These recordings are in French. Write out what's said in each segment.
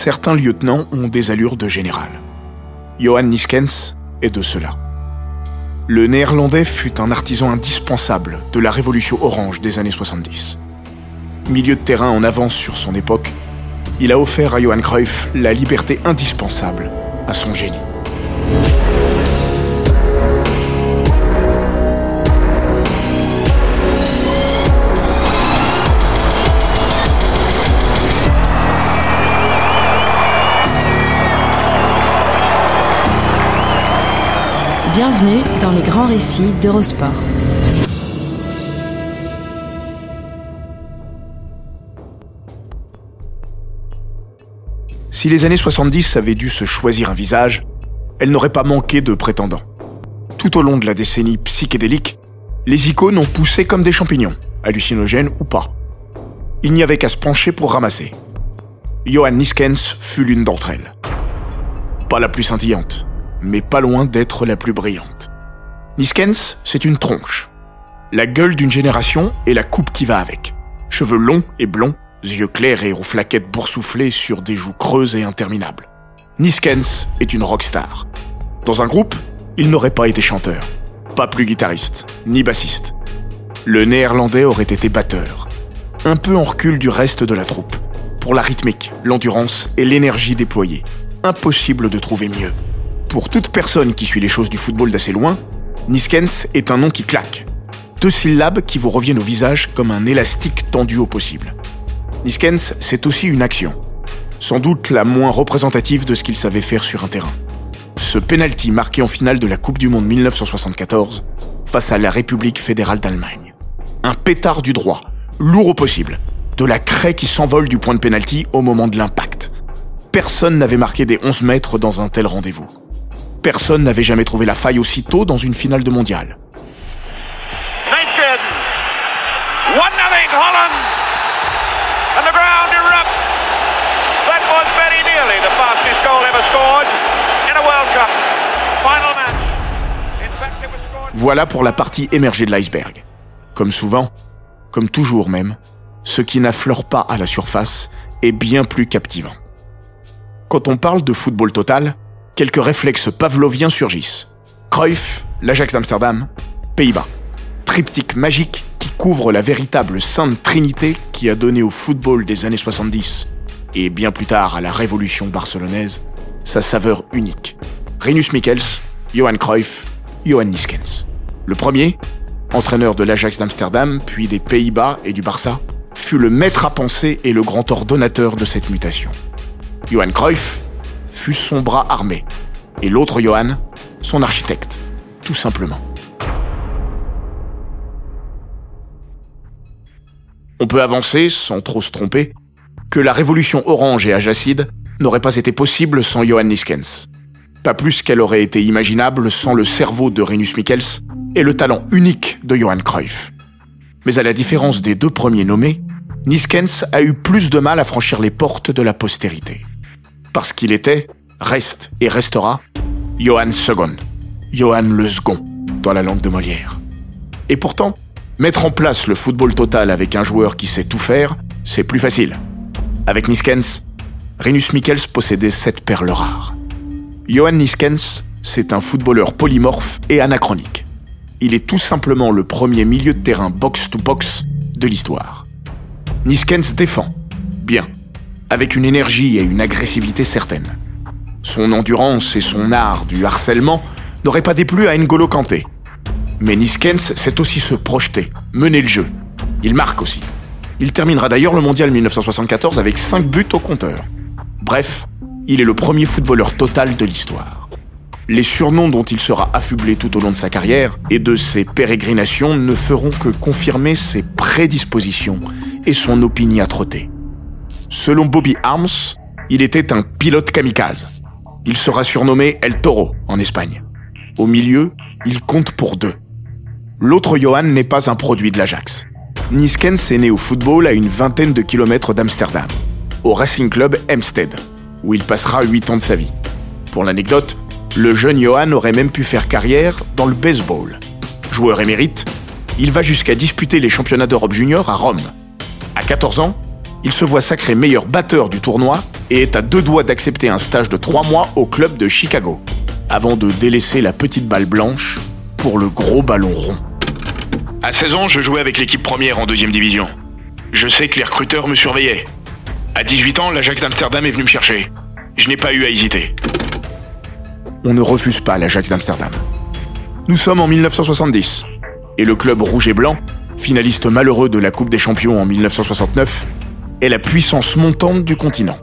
certains lieutenants ont des allures de général. Johan Niskens est de cela. Le néerlandais fut un artisan indispensable de la révolution orange des années 70. Milieu de terrain en avance sur son époque, il a offert à Johan Cruyff la liberté indispensable à son génie. Bienvenue dans les grands récits d'Eurosport. Si les années 70 avaient dû se choisir un visage, elles n'auraient pas manqué de prétendants. Tout au long de la décennie psychédélique, les icônes ont poussé comme des champignons, hallucinogènes ou pas. Il n'y avait qu'à se pencher pour ramasser. Johan Niskens fut l'une d'entre elles. Pas la plus scintillante, mais pas loin d'être la plus brillante. Niskens, c'est une tronche. La gueule d'une génération et la coupe qui va avec. Cheveux longs et blonds, yeux clairs et aux flaquettes boursouflées sur des joues creuses et interminables. Niskens est une rockstar. Dans un groupe, il n'aurait pas été chanteur, pas plus guitariste, ni bassiste. Le néerlandais aurait été batteur, un peu en recul du reste de la troupe, pour la rythmique, l'endurance et l'énergie déployée. Impossible de trouver mieux. Pour toute personne qui suit les choses du football d'assez loin, Niskens est un nom qui claque. Deux syllabes qui vous reviennent au visage comme un élastique tendu au possible. Niskens, c'est aussi une action. Sans doute la moins représentative de ce qu'il savait faire sur un terrain. Ce penalty marqué en finale de la Coupe du Monde 1974 face à la République fédérale d'Allemagne. Un pétard du droit, lourd au possible, de la craie qui s'envole du point de penalty au moment de l'impact. Personne n'avait marqué des 11 mètres dans un tel rendez-vous. Personne n'avait jamais trouvé la faille aussitôt dans une finale de mondial. Voilà pour la partie émergée de l'iceberg. Comme souvent, comme toujours même, ce qui n'affleure pas à la surface est bien plus captivant. Quand on parle de football total, quelques réflexes pavloviens surgissent. Cruyff, l'Ajax d'Amsterdam, Pays-Bas. Triptyque magique qui couvre la véritable sainte trinité qui a donné au football des années 70 et bien plus tard à la révolution barcelonaise sa saveur unique. Rinus Michels, Johan Cruyff, Johan Niskens. Le premier, entraîneur de l'Ajax d'Amsterdam, puis des Pays-Bas et du Barça, fut le maître à penser et le grand ordonnateur de cette mutation. Johan Cruyff son bras armé, et l'autre Johan, son architecte, tout simplement. On peut avancer, sans trop se tromper, que la révolution orange et ajacide n'aurait pas été possible sans Johan Niskens. Pas plus qu'elle aurait été imaginable sans le cerveau de Rinus Michels et le talent unique de Johan Cruyff. Mais à la différence des deux premiers nommés, Niskens a eu plus de mal à franchir les portes de la postérité parce qu'il était, reste et restera, Johann Second, Johann le Second, dans la langue de Molière. Et pourtant, mettre en place le football total avec un joueur qui sait tout faire, c'est plus facile. Avec Niskens, Rinus Michels possédait cette perle rare. Johan Niskens, c'est un footballeur polymorphe et anachronique. Il est tout simplement le premier milieu de terrain box-to-box de l'histoire. Niskens défend. Bien avec une énergie et une agressivité certaines. Son endurance et son art du harcèlement n'auraient pas déplu à N'Golo Kanté. Mais Niskens sait aussi se projeter, mener le jeu. Il marque aussi. Il terminera d'ailleurs le mondial 1974 avec 5 buts au compteur. Bref, il est le premier footballeur total de l'histoire. Les surnoms dont il sera affublé tout au long de sa carrière et de ses pérégrinations ne feront que confirmer ses prédispositions et son opiniâtreté. Selon Bobby Arms, il était un pilote kamikaze. Il sera surnommé El Toro en Espagne. Au milieu, il compte pour deux. L'autre Johan n'est pas un produit de l'Ajax. Niskens est né au football à une vingtaine de kilomètres d'Amsterdam, au Racing Club Hempstead, où il passera huit ans de sa vie. Pour l'anecdote, le jeune Johan aurait même pu faire carrière dans le baseball. Joueur émérite, il va jusqu'à disputer les championnats d'Europe junior à Rome. À 14 ans, il se voit sacré meilleur batteur du tournoi et est à deux doigts d'accepter un stage de trois mois au club de Chicago, avant de délaisser la petite balle blanche pour le gros ballon rond. À 16 ans, je jouais avec l'équipe première en deuxième division. Je sais que les recruteurs me surveillaient. À 18 ans, l'Ajax d'Amsterdam est venu me chercher. Je n'ai pas eu à hésiter. On ne refuse pas l'Ajax d'Amsterdam. Nous sommes en 1970, et le club rouge et blanc, finaliste malheureux de la Coupe des Champions en 1969, est la puissance montante du continent.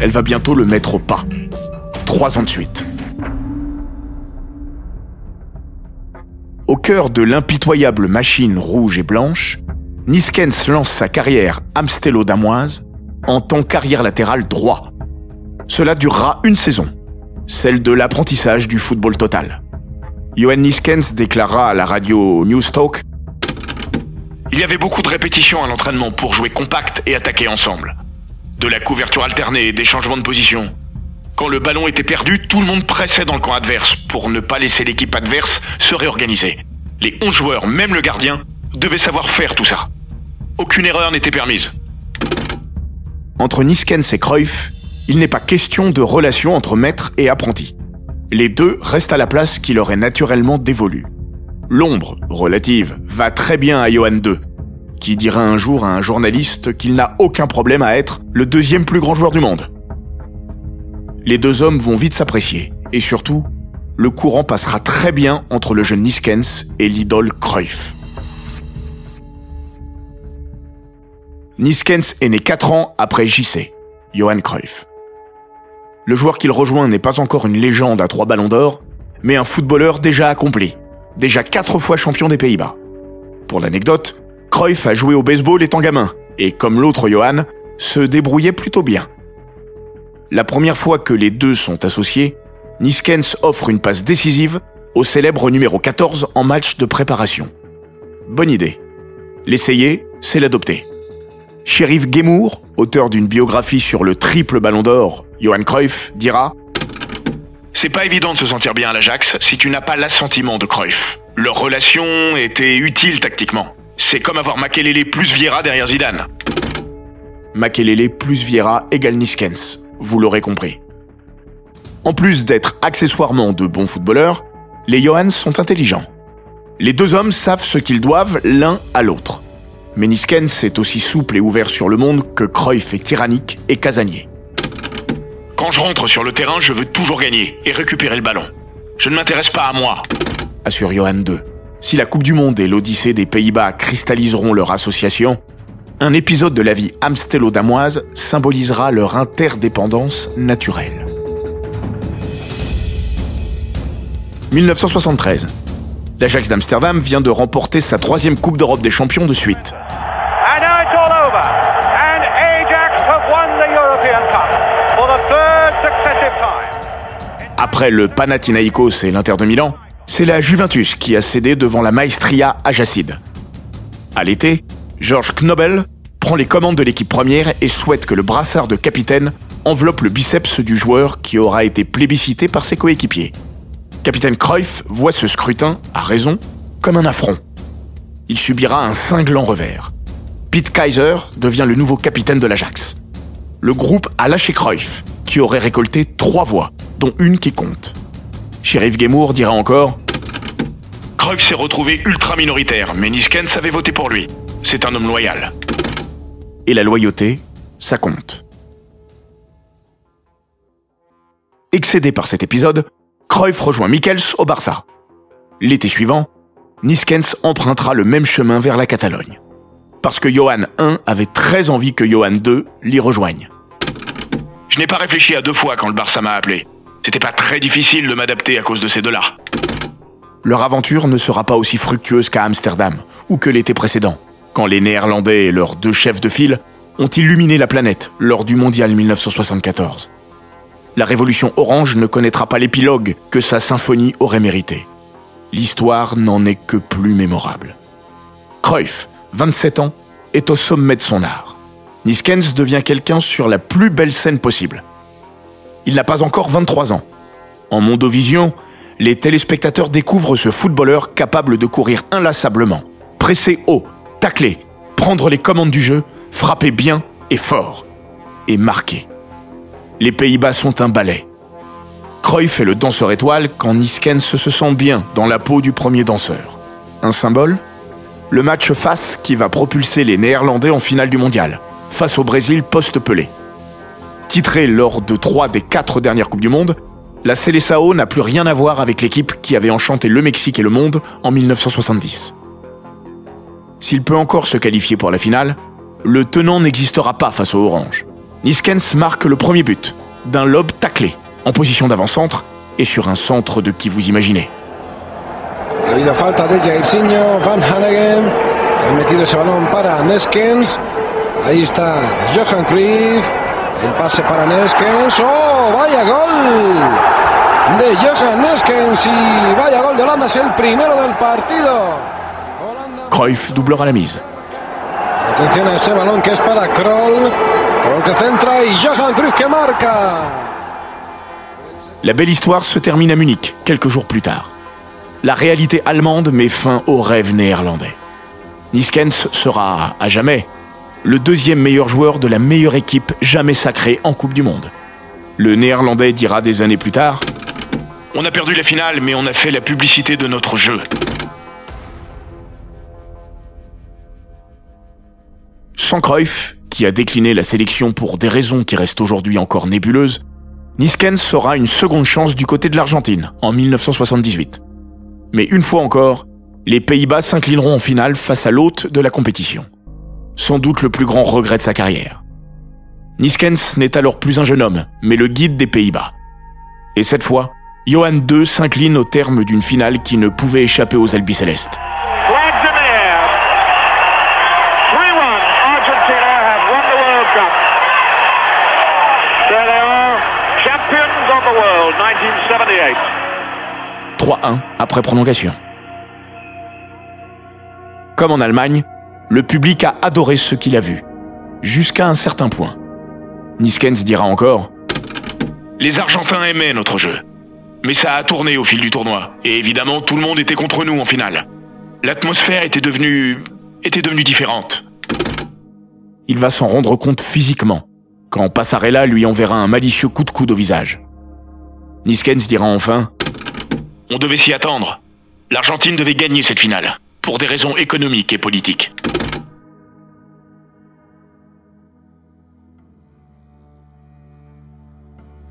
Elle va bientôt le mettre au pas. Trois ans de suite. Au cœur de l'impitoyable machine rouge et blanche, Niskens lance sa carrière amstello-damoise en tant qu'arrière latéral droit. Cela durera une saison, celle de l'apprentissage du football total. Johan Niskens déclara à la radio Newstalk Il y avait beaucoup de répétitions à l'entraînement pour jouer compact et attaquer ensemble. De la couverture alternée, des changements de position. Quand le ballon était perdu, tout le monde pressait dans le camp adverse pour ne pas laisser l'équipe adverse se réorganiser. Les 11 joueurs, même le gardien, devaient savoir faire tout ça. Aucune erreur n'était permise. Entre Niskens et Cruyff, il n'est pas question de relation entre maître et apprenti. Les deux restent à la place qui leur est naturellement dévolue. L'ombre, relative, va très bien à Johan II, qui dira un jour à un journaliste qu'il n'a aucun problème à être le deuxième plus grand joueur du monde. Les deux hommes vont vite s'apprécier, et surtout, le courant passera très bien entre le jeune Niskens et l'idole Cruyff. Niskens est né 4 ans après JC, Johan Cruyff. Le joueur qu'il rejoint n'est pas encore une légende à trois ballons d'or, mais un footballeur déjà accompli, déjà quatre fois champion des Pays-Bas. Pour l'anecdote, Cruyff a joué au baseball étant gamin, et comme l'autre Johan, se débrouillait plutôt bien. La première fois que les deux sont associés, Niskens offre une passe décisive au célèbre numéro 14 en match de préparation. Bonne idée. L'essayer, c'est l'adopter. Sheriff Gemour, auteur d'une biographie sur le triple ballon d'or, Johan Cruyff, dira C'est pas évident de se sentir bien à l'Ajax si tu n'as pas l'assentiment de Cruyff. Leur relation était utile tactiquement. C'est comme avoir Makelele plus Vieira derrière Zidane. Makelele plus Vieira égale Niskens, vous l'aurez compris. En plus d'être accessoirement de bons footballeurs, les Johans sont intelligents. Les deux hommes savent ce qu'ils doivent l'un à l'autre. Mais Niskens est aussi souple et ouvert sur le monde que Cruyff est tyrannique et casanier. Quand je rentre sur le terrain, je veux toujours gagner et récupérer le ballon. Je ne m'intéresse pas à moi. Assure Johan II. Si la Coupe du Monde et l'Odyssée des Pays-Bas cristalliseront leur association, un épisode de la vie amstello-damoise symbolisera leur interdépendance naturelle. 1973. L'Ajax d'Amsterdam vient de remporter sa troisième Coupe d'Europe des champions de suite. Le Panathinaikos et l'Inter de Milan, c'est la Juventus qui a cédé devant la Maestria Ajacide. À l'été, Georges Knobel prend les commandes de l'équipe première et souhaite que le brassard de capitaine enveloppe le biceps du joueur qui aura été plébiscité par ses coéquipiers. Capitaine Cruyff voit ce scrutin, à raison, comme un affront. Il subira un cinglant revers. Pete Kaiser devient le nouveau capitaine de l'Ajax. Le groupe a lâché Cruyff, qui aurait récolté trois voix, dont une qui compte. Sheriff Gemour dira encore Cruyff s'est retrouvé ultra minoritaire, mais Niskens avait voté pour lui. C'est un homme loyal. Et la loyauté, ça compte. Excédé par cet épisode, Cruyff rejoint Michels au Barça. L'été suivant, Niskens empruntera le même chemin vers la Catalogne. Parce que Johan I avait très envie que Johan II l'y rejoigne. Je n'ai pas réfléchi à deux fois quand le Barça m'a appelé. C'était pas très difficile de m'adapter à cause de ces deux-là. Leur aventure ne sera pas aussi fructueuse qu'à Amsterdam ou que l'été précédent, quand les Néerlandais et leurs deux chefs de file ont illuminé la planète lors du Mondial 1974. La révolution orange ne connaîtra pas l'épilogue que sa symphonie aurait mérité. L'histoire n'en est que plus mémorable. Cruyff, 27 ans, est au sommet de son art. Niskens devient quelqu'un sur la plus belle scène possible. Il n'a pas encore 23 ans. En Mondovision, les téléspectateurs découvrent ce footballeur capable de courir inlassablement, presser haut, tacler, prendre les commandes du jeu, frapper bien est fort et marqué. Les Pays-Bas sont un ballet. Cruyff est le danseur étoile quand Niskens se sent bien dans la peau du premier danseur. Un symbole? Le match face qui va propulser les Néerlandais en finale du mondial, face au Brésil post-Pelé. Titré lors de trois des quatre dernières Coupes du Monde, la Seleção n'a plus rien à voir avec l'équipe qui avait enchanté le Mexique et le monde en 1970. S'il peut encore se qualifier pour la finale, le tenant n'existera pas face au Orange. Niskens marque le premier but, d'un lob taclé, en position d'avant-centre et sur un centre de qui vous imaginez. Falta de Jairzinho, Van Hanegem, que ha metido ese balón para Neskens. Ahí está Johan Cruyff, el pase para Neskens. ¡Oh, vaya gol! De Johan Neskens y vaya gol de Holanda, es el primero del partido. Holanda. Cruyff doublera la mise. Atención a ese balón que es para Kroll. Kroll que centra y Johan Cruyff que marca. La belle histoire se termine à Munich, quelques jours plus tard. La réalité allemande met fin au rêve néerlandais. Niskens sera, à jamais, le deuxième meilleur joueur de la meilleure équipe jamais sacrée en Coupe du Monde. Le néerlandais dira des années plus tard On a perdu la finale, mais on a fait la publicité de notre jeu. Sans Cruyff, qui a décliné la sélection pour des raisons qui restent aujourd'hui encore nébuleuses, Niskens aura une seconde chance du côté de l'Argentine en 1978. Mais une fois encore, les Pays-Bas s'inclineront en finale face à l'hôte de la compétition. Sans doute le plus grand regret de sa carrière. Niskens n'est alors plus un jeune homme, mais le guide des Pays-Bas. Et cette fois, Johan II s'incline au terme d'une finale qui ne pouvait échapper aux Albicelestes. Flags in the air. 3-1. Argentina have won the World Cup. There they are, champions of the world, 1978. 3-1 après prolongation. Comme en Allemagne, le public a adoré ce qu'il a vu, jusqu'à un certain point. Niskens dira encore Les Argentins aimaient notre jeu. Mais ça a tourné au fil du tournoi. Et évidemment, tout le monde était contre nous en finale. L'atmosphère était devenue. était devenue différente. il va s'en rendre compte physiquement, quand Passarella lui enverra un malicieux coup de coude au visage. Niskens dira enfin On devait s'y attendre. L'Argentine devait gagner cette finale. Pour des raisons économiques et politiques.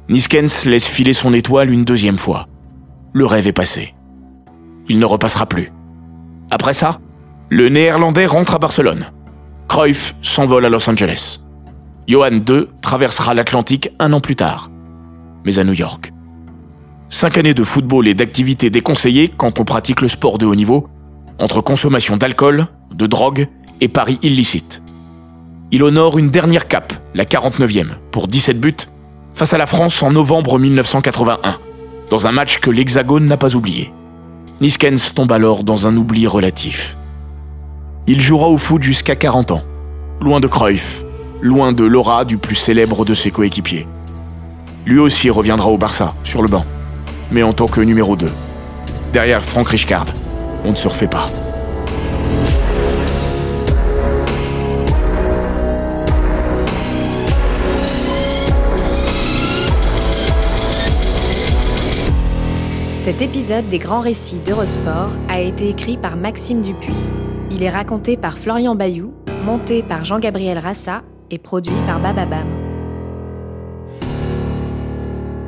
Niskens laisse filer son étoile une deuxième fois. Le rêve est passé. Il ne repassera plus. Après ça, le Néerlandais rentre à Barcelone. Cruyff s'envole à Los Angeles. Johan II traversera l'Atlantique un an plus tard, mais à New York. Cinq années de football et d'activités déconseillées quand on pratique le sport de haut niveau, entre consommation d'alcool, de drogue et paris illicites. Il honore une dernière cape, la 49e, pour 17 buts, face à la France en novembre 1981, dans un match que l'Hexagone n'a pas oublié. Niskens tombe alors dans un oubli relatif. Il jouera au foot jusqu'à 40 ans, loin de Cruyff, loin de l'aura du plus célèbre de ses coéquipiers. Lui aussi reviendra au Barça, sur le banc, mais en tant que numéro 2. Derrière Franck Rijkaard, on ne se refait pas. Cet épisode des grands récits d'Eurosport a été écrit par Maxime Dupuis. Il est raconté par Florian Bayou, monté par Jean-Gabriel Rassa et produit par Bababam.